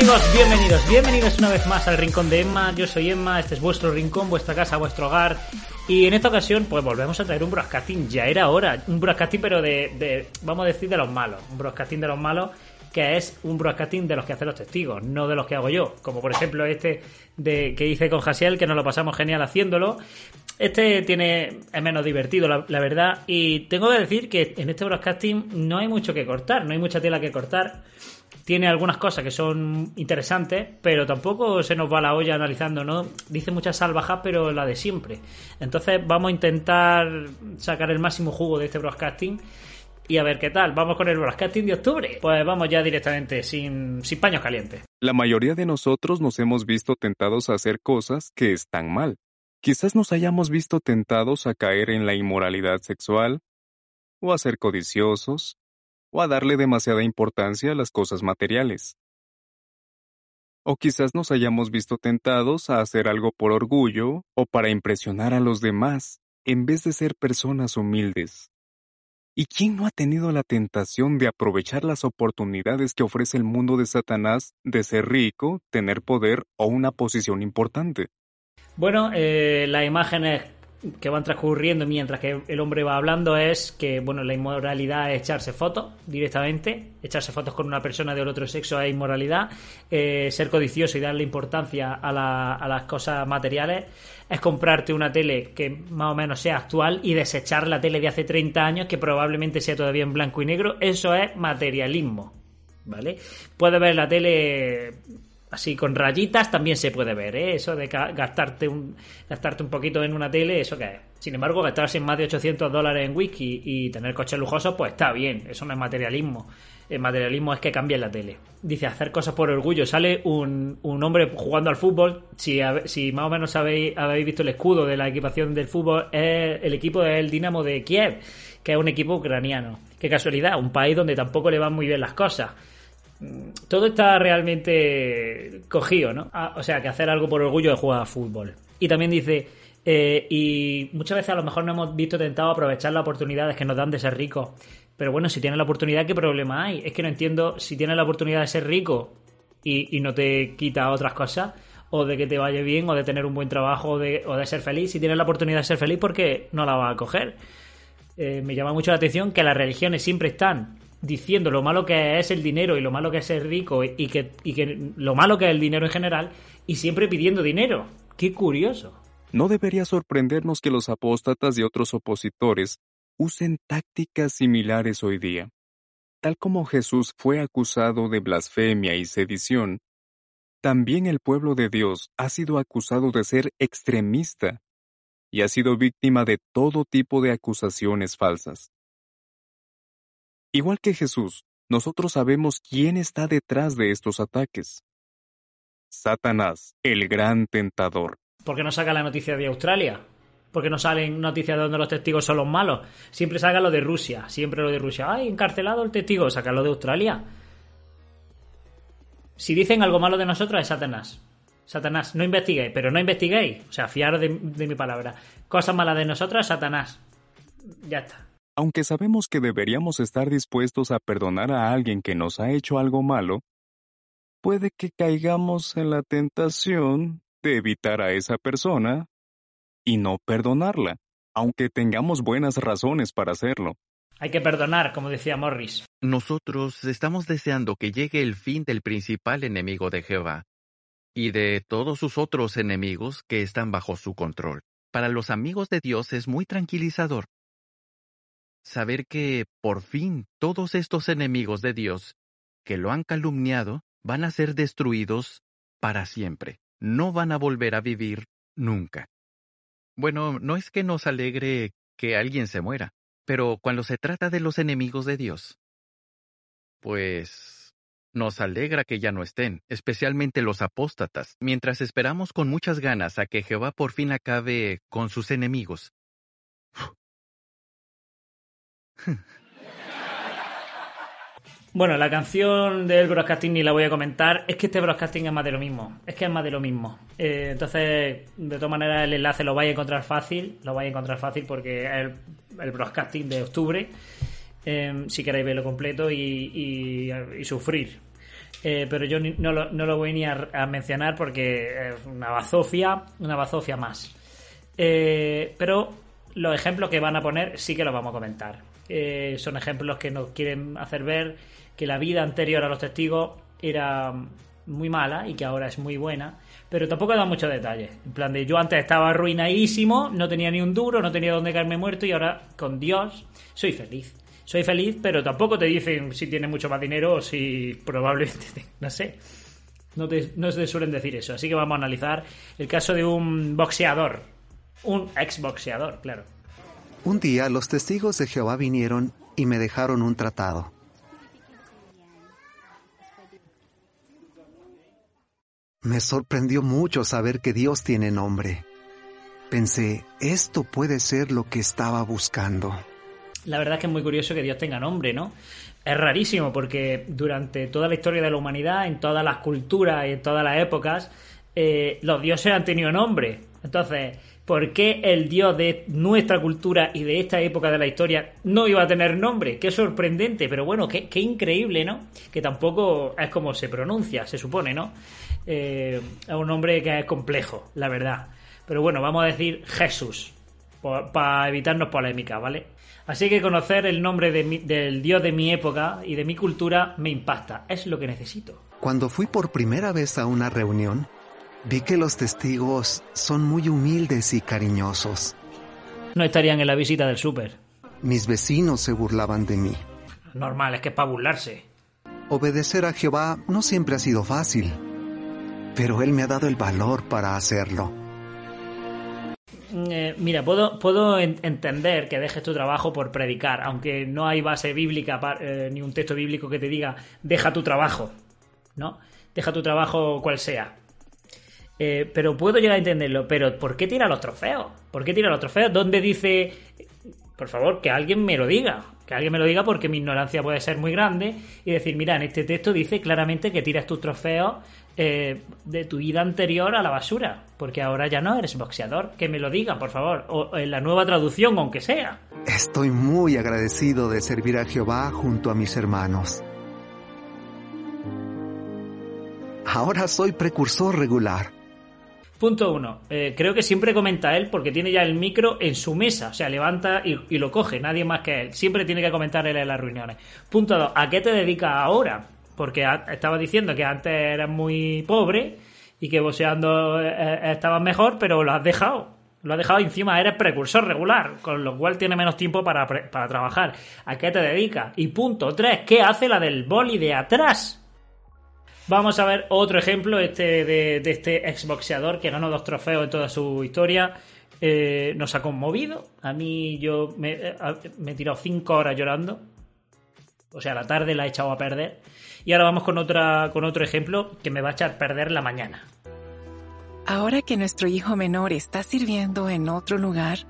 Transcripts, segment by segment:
amigos? Bienvenidos, bienvenidos una vez más al Rincón de Emma. Yo soy Emma, este es vuestro rincón, vuestra casa, vuestro hogar. Y en esta ocasión, pues volvemos a traer un broadcasting. Ya era hora, un broadcasting, pero de, de vamos a decir, de los malos. Un broadcasting de los malos que es un broadcasting de los que hacen los testigos, no de los que hago yo. Como por ejemplo este de que hice con Jasiel, que nos lo pasamos genial haciéndolo. Este tiene es menos divertido, la, la, verdad. Y tengo que decir que en este broadcasting no hay mucho que cortar, no hay mucha tela que cortar. Tiene algunas cosas que son interesantes, pero tampoco se nos va la olla analizando, ¿no? Dice muchas salvajas, pero la de siempre. Entonces vamos a intentar sacar el máximo jugo de este broadcasting y a ver qué tal. Vamos con el broadcasting de octubre. Pues vamos ya directamente, sin, sin paños calientes. La mayoría de nosotros nos hemos visto tentados a hacer cosas que están mal. Quizás nos hayamos visto tentados a caer en la inmoralidad sexual, o a ser codiciosos, o a darle demasiada importancia a las cosas materiales. O quizás nos hayamos visto tentados a hacer algo por orgullo o para impresionar a los demás, en vez de ser personas humildes. ¿Y quién no ha tenido la tentación de aprovechar las oportunidades que ofrece el mundo de Satanás de ser rico, tener poder o una posición importante? Bueno, eh, las imágenes que van transcurriendo mientras que el hombre va hablando es que, bueno, la inmoralidad es echarse fotos directamente, echarse fotos con una persona del otro sexo es inmoralidad, eh, ser codicioso y darle importancia a, la, a, las cosas materiales es comprarte una tele que más o menos sea actual y desechar la tele de hace 30 años que probablemente sea todavía en blanco y negro, eso es materialismo, ¿vale? Puedes ver la tele así con rayitas también se puede ver, ¿eh? Eso de gastarte un, gastarte un poquito en una tele, ¿eso qué es? Sin embargo, gastarse más de 800 dólares en whisky y tener coches lujosos, pues está bien, eso no es materialismo. El materialismo es que cambie la tele. Dice, hacer cosas por orgullo. Sale un, un hombre jugando al fútbol. Si, si más o menos habéis, habéis visto el escudo de la equipación del fútbol, es el equipo del Dinamo de Kiev, que es un equipo ucraniano. Qué casualidad, un país donde tampoco le van muy bien las cosas todo está realmente cogido, ¿no? Ah, o sea, que hacer algo por orgullo de jugar a fútbol. Y también dice, eh, y muchas veces a lo mejor no hemos visto tentado aprovechar las oportunidades que nos dan de ser ricos. Pero bueno, si tienes la oportunidad, ¿qué problema hay? Es que no entiendo si tienes la oportunidad de ser rico y, no te quita otras cosas, o de que te vaya bien, o de tener un buen trabajo, o de, o de ser feliz. Si tienes la oportunidad de ser feliz, ¿por qué no la vas a coger? Eh, me llama mucho la atención que las religiones siempre están diciendo lo malo que es el dinero y lo malo que es ser rico y que, y que lo malo que es el dinero en general y siempre pidiendo dinero. Qué curioso. No debería sorprendernos que los apóstatas y otros opositores usen tácticas similares hoy día. Tal como Jesús fue acusado de blasfemia y sedición, también el pueblo de Dios ha sido acusado de ser extremista y ha sido víctima de todo tipo de acusaciones falsas. Igual que Jesús, nosotros sabemos quién está detrás de estos ataques. Satanás, el gran tentador. ¿Por qué no saca la noticia de Australia? ¿Por qué no salen noticias donde los testigos son los malos? Siempre saca lo de Rusia, siempre lo de Rusia. ¡Ay, encarcelado el testigo! lo de Australia. Si dicen algo malo de nosotros es Satanás. Satanás, no investiguéis, pero no investiguéis. O sea, fiaros de, de mi palabra. Cosas malas de nosotros, Satanás. Ya está. Aunque sabemos que deberíamos estar dispuestos a perdonar a alguien que nos ha hecho algo malo, puede que caigamos en la tentación de evitar a esa persona y no perdonarla, aunque tengamos buenas razones para hacerlo. Hay que perdonar, como decía Morris. Nosotros estamos deseando que llegue el fin del principal enemigo de Jehová y de todos sus otros enemigos que están bajo su control. Para los amigos de Dios es muy tranquilizador saber que, por fin, todos estos enemigos de Dios que lo han calumniado van a ser destruidos para siempre. No van a volver a vivir nunca. Bueno, no es que nos alegre que alguien se muera, pero cuando se trata de los enemigos de Dios, pues nos alegra que ya no estén, especialmente los apóstatas, mientras esperamos con muchas ganas a que Jehová por fin acabe con sus enemigos. Bueno, la canción del broadcasting ni la voy a comentar. Es que este broadcasting es más de lo mismo. Es que es más de lo mismo. Eh, entonces, de todas maneras, el enlace lo vais a encontrar fácil. Lo vais a encontrar fácil porque es el, broadcasting de octubre. Eh, si queréis verlo completo y, sufrir. eh, pero yo no, lo, voy ni a, mencionar porque es una bazofia, una bazofia más. Eh, pero los ejemplos que van a poner sí que los vamos a comentar. Eh, son ejemplos que nos quieren hacer ver que la vida anterior a los testigos era muy mala y que ahora es muy buena, pero tampoco da muchos detalles. En plan de yo antes estaba arruinadísimo, no tenía ni un duro, no tenía dónde caerme muerto y ahora con Dios soy feliz soy feliz, pero tampoco te dicen si tiene mucho más dinero o si probablemente, no sé. No te, no suelen decir eso. Así que vamos a analizar el caso de un boxeador. Un ex boxeador, claro. Un día los testigos de Jehová vinieron y me dejaron un tratado. Me sorprendió mucho saber que Dios tiene nombre. Pensé, esto puede ser lo que estaba buscando la verdad es que es muy curioso que Dios tenga nombre, ¿no? Es rarísimo porque durante toda la historia de la humanidad, en todas las culturas y en todas las épocas, eh, los dioses han tenido nombre. Entonces, ¿por qué el dios de nuestra cultura y de esta época de la historia no iba a tener nombre? Qué sorprendente, pero bueno, qué, increíble, ¿no? Que tampoco es como se pronuncia, se supone, ¿no? Eh, es un nombre que es complejo, la verdad. Pero bueno, vamos a decir Jesús, para evitarnos polémicas, ¿vale? Así que conocer el nombre del dios de mi época y de mi cultura me impacta. Es lo que necesito. Cuando fui por primera vez a una reunión, vi que los testigos son muy humildes y cariñosos. No estarían en la visita del súper. Mis vecinos se burlaban de mí. Normal, es que es para burlarse. Obedecer a Jehová no siempre ha sido fácil, pero Él me ha dado el valor para hacerlo. Eh, mira, puedo, puedo entender que dejes tu trabajo por predicar, aunque no hay base bíblica eh, ni un texto bíblico que te diga deja tu trabajo, ¿no? Deja tu trabajo cual sea. Eh, pero puedo llegar a entenderlo, pero ¿por qué tira los trofeos? ¿Por qué tira los trofeos? ¿Dónde dice, por favor, que alguien me lo diga? Que alguien me lo diga porque mi ignorancia puede ser muy grande y decir, mira, en este texto dice claramente que tiras tus trofeos eh, de tu vida anterior a la basura, porque ahora ya no eres boxeador. Que me lo digan, por favor, o en la nueva traducción, aunque sea. Estoy muy agradecido de servir a Jehová junto a mis hermanos. Ahora soy precursor regular. Punto uno. Eh, creo que siempre comenta él porque tiene ya el micro en su mesa. O sea, levanta y, lo coge. Nadie más que él. Siempre tiene que comentar él en las reuniones. Punto dos. ¿A qué te dedicas ahora? porque estaba diciendo que antes eras muy pobre y que boxeando eh, eh, estabas mejor, pero lo has dejado. Lo has dejado encima, eres precursor regular, con lo cual tiene menos tiempo para, trabajar. ¿A qué te dedicas? Y punto tres, ¿qué hace la del boli de atrás? Vamos a ver otro ejemplo este de, este exboxeador que ganó dos trofeos en toda su historia. Eh, nos ha conmovido. A mí yo me, me he tirado cinco horas llorando. O sea, la tarde la he echado a perder. Y ahora vamos con, otra, con otro ejemplo que me va a echar a perder la mañana. Ahora que nuestro hijo menor está sirviendo en otro lugar,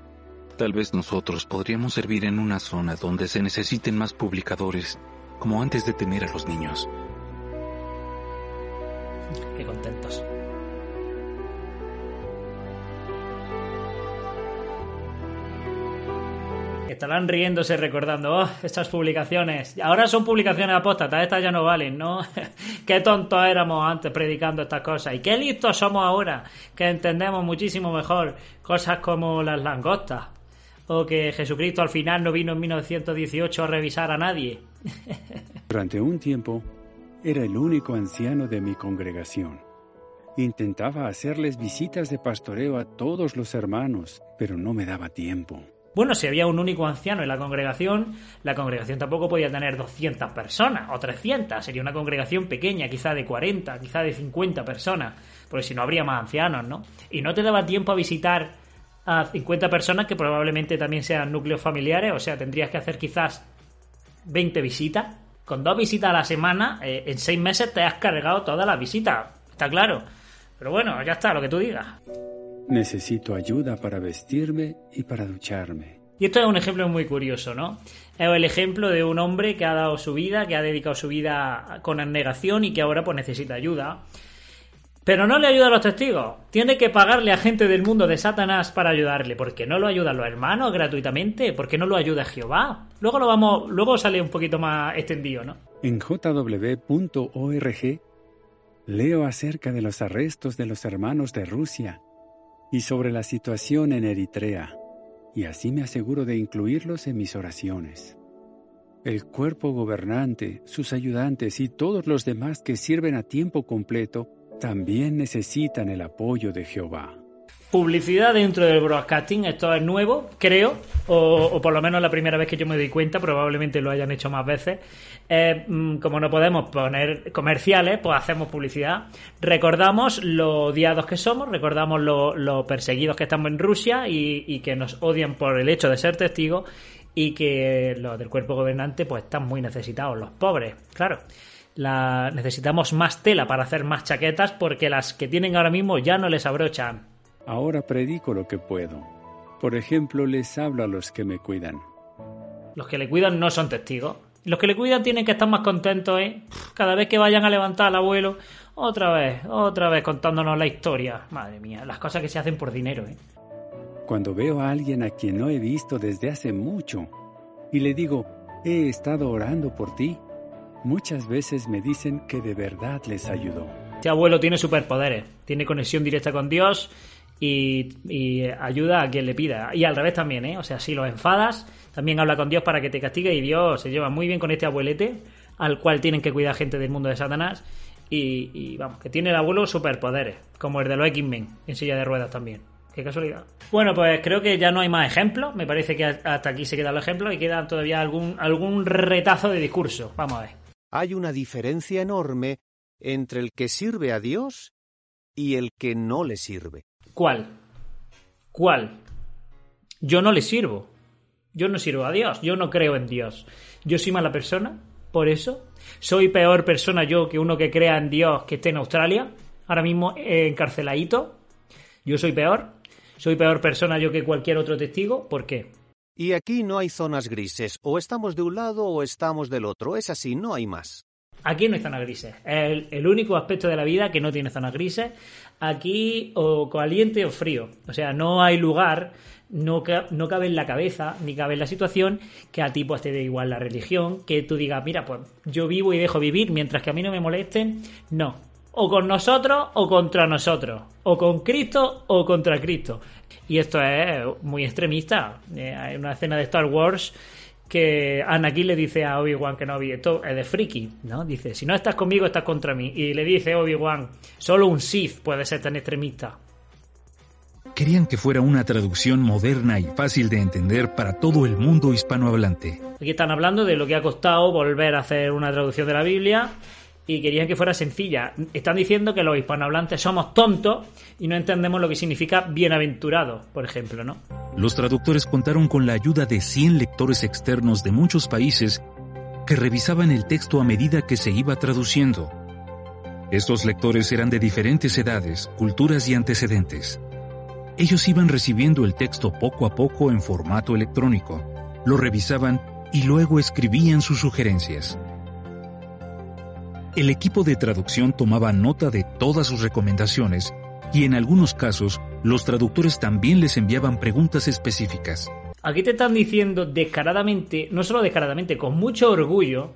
tal vez nosotros podríamos servir en una zona donde se necesiten más publicadores, como antes de tener a los niños. Contentos. estarán riéndose recordando, oh, estas publicaciones. Ahora son publicaciones apóstatas, estas ya no valen, ¿no? qué tontos éramos antes predicando estas cosas. Y qué listos somos ahora, que entendemos muchísimo mejor cosas como las langostas. O que Jesucristo al final no vino en 1918 a revisar a nadie. Durante un tiempo, era el único anciano de mi congregación. Intentaba hacerles visitas de pastoreo a todos los hermanos, pero no me daba tiempo. Bueno, si había un único anciano en la congregación, la congregación tampoco podía tener 200 personas o 300. Sería una congregación pequeña, quizá de 40, quizá de 50 personas, porque si no habría más ancianos, ¿no? Y no te daba tiempo a visitar a 50 personas que probablemente también sean núcleos familiares, o sea, tendrías que hacer quizás 20 visitas. Con dos visitas a la semana, eh, en seis meses te has cargado todas las visitas, está claro. Pero bueno, ya está, lo que tú digas. Necesito ayuda para vestirme y para ducharme. Y esto es un ejemplo muy curioso, ¿no? Es el ejemplo de un hombre que ha dado su vida, que ha dedicado su vida con abnegación y que ahora pues necesita ayuda. Pero no le ayuda a los testigos. Tiene que pagarle a gente del mundo de Satanás para ayudarle. ¿Por qué no lo ayudan los hermanos gratuitamente? ¿Por qué no lo ayuda Jehová? Luego lo vamos, luego sale un poquito más extendido, ¿no? En jw.org leo acerca de los arrestos de los hermanos de Rusia y sobre la situación en Eritrea, y así me aseguro de incluirlos en mis oraciones. El cuerpo gobernante, sus ayudantes y todos los demás que sirven a tiempo completo también necesitan el apoyo de Jehová. Publicidad dentro del broadcasting, esto es nuevo, creo, o, por lo menos la primera vez que yo me doy cuenta, probablemente lo hayan hecho más veces. Mm, como no podemos poner comerciales, pues hacemos publicidad. Recordamos lo odiados que somos, recordamos lo, perseguidos que estamos en Rusia y, y que nos odian por el hecho de ser testigos y que los del cuerpo gobernante pues están muy necesitados, los pobres, claro. La, necesitamos más tela para hacer más chaquetas porque las que tienen ahora mismo ya no les abrochan. Ahora predico lo que puedo. Por ejemplo, les hablo a los que me cuidan. Los que le cuidan no son testigos. Los que le cuidan tienen que estar más contentos, ¿eh? Cada vez que vayan a levantar al abuelo, otra vez, otra vez contándonos la historia. Madre mía, las cosas que se hacen por dinero, ¿eh? Cuando veo a alguien a quien no he visto desde hace mucho y le digo, he estado orando por ti, muchas veces me dicen que de verdad les ayudó. Este abuelo tiene superpoderes, tiene conexión directa con Dios y, ayuda a quien le pida. Y al revés también, ¿eh? O sea, si lo enfadas, también habla con Dios para que te castigue y Dios se lleva muy bien con este abuelete, al cual tienen que cuidar gente del mundo de Satanás. Y, y vamos, que tiene el abuelo superpoderes, como el de los X-Men, en silla de ruedas también. Qué casualidad. Bueno, pues creo que ya no hay más ejemplos. Me parece que hasta aquí se quedan los ejemplos y queda todavía algún, algún retazo de discurso. Vamos a ver. Hay una diferencia enorme entre el que sirve a Dios y el que no le sirve. ¿Cuál? ¿Cuál? Yo no le sirvo. Yo no sirvo a Dios. Yo no creo en Dios. Yo soy mala persona. Por eso. Soy peor persona yo que uno que crea en Dios que esté en Australia. Ahora mismo encarceladito. Yo soy peor. Soy peor persona yo que cualquier otro testigo. ¿Por qué? Y aquí no hay zonas grises. O estamos de un lado o estamos del otro. Es así, no hay más. Aquí no hay zonas grises. Es el, único aspecto de la vida que no tiene zonas grises. Aquí o caliente o frío. O sea, no hay lugar, no, no cabe en la cabeza, ni cabe en la situación que a ti pues te dé igual la religión, que tú digas, mira, pues yo vivo y dejo vivir mientras que a mí no me molesten. No o con nosotros o contra nosotros, o con Cristo o contra Cristo. Y esto es muy extremista. Eh, hay una escena de Star Wars que Anakin le dice a Obi-Wan que no, esto es de friki, ¿no? Dice, si no estás conmigo, estás contra mí. Y le dice Obi-Wan, solo un Sith puede ser tan extremista. Querían que fuera una traducción moderna y fácil de entender para todo el mundo hispanohablante. Aquí están hablando de lo que ha costado volver a hacer una traducción de la Biblia y querían que fuera sencilla. Están diciendo que los hispanohablantes somos tontos y no entendemos lo que significa bienaventurado, por ejemplo, ¿no? Los traductores contaron con la ayuda de 100 lectores externos de muchos países que revisaban el texto a medida que se iba traduciendo. Estos lectores eran de diferentes edades, culturas y antecedentes. Ellos iban recibiendo el texto poco a poco en formato electrónico, lo revisaban y luego escribían sus sugerencias. El equipo de traducción tomaba nota de todas sus recomendaciones y en algunos casos los traductores también les enviaban preguntas específicas. Aquí te están diciendo descaradamente, no solo descaradamente, con mucho orgullo,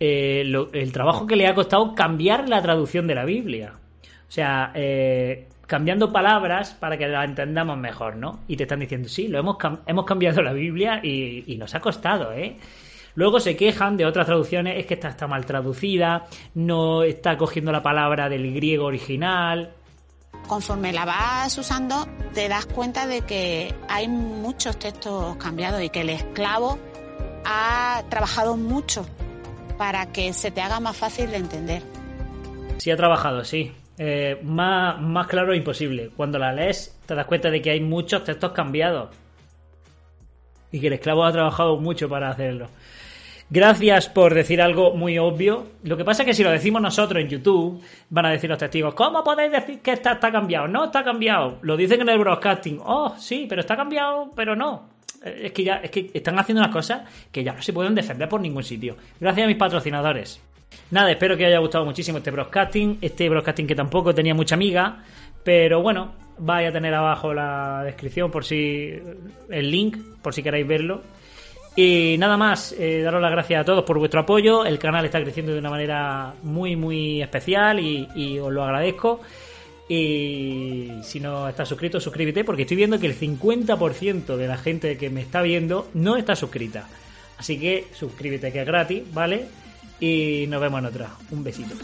eh, el trabajo que le ha costado cambiar la traducción de la Biblia. O sea, eh, cambiando palabras para que la entendamos mejor, ¿no? Y te están diciendo, sí, lo hemos, hemos cambiado la Biblia y, y nos ha costado, ¿eh? Luego se quejan de otras traducciones, es que esta está mal traducida, no está cogiendo la palabra del griego original. Conforme la vas usando, te das cuenta de que hay muchos textos cambiados y que el esclavo ha trabajado mucho para que se te haga más fácil de entender. Sí, ha trabajado, sí. Eh, más, más claro imposible. Cuando la lees, te das cuenta de que hay muchos textos cambiados. Y que el esclavo ha trabajado mucho para hacerlo. Gracias por decir algo muy obvio. Lo que pasa es que si lo decimos nosotros en YouTube, van a decir los testigos, ¿cómo podéis decir que está, está cambiado? No está cambiado. Lo dicen en el broadcasting. Oh, sí, pero está cambiado, pero no. Eh, es que ya, es que están haciendo unas cosas que ya no se pueden defender por ningún sitio. Gracias a mis patrocinadores. Nada, espero que os haya gustado muchísimo este broadcasting. Este broadcasting que tampoco tenía mucha amiga. Pero bueno, vais a tener abajo la descripción por si. el link, por si queréis verlo. Y nada más, eh, daros las gracias a todos por vuestro apoyo. El canal está creciendo de una manera muy, muy especial y, y os lo agradezco. Y si no estás suscrito, suscríbete porque estoy viendo que el 50% de la gente que me está viendo no está suscrita. Así que suscríbete que es gratis, ¿vale? Y nos vemos en otra. Un besito.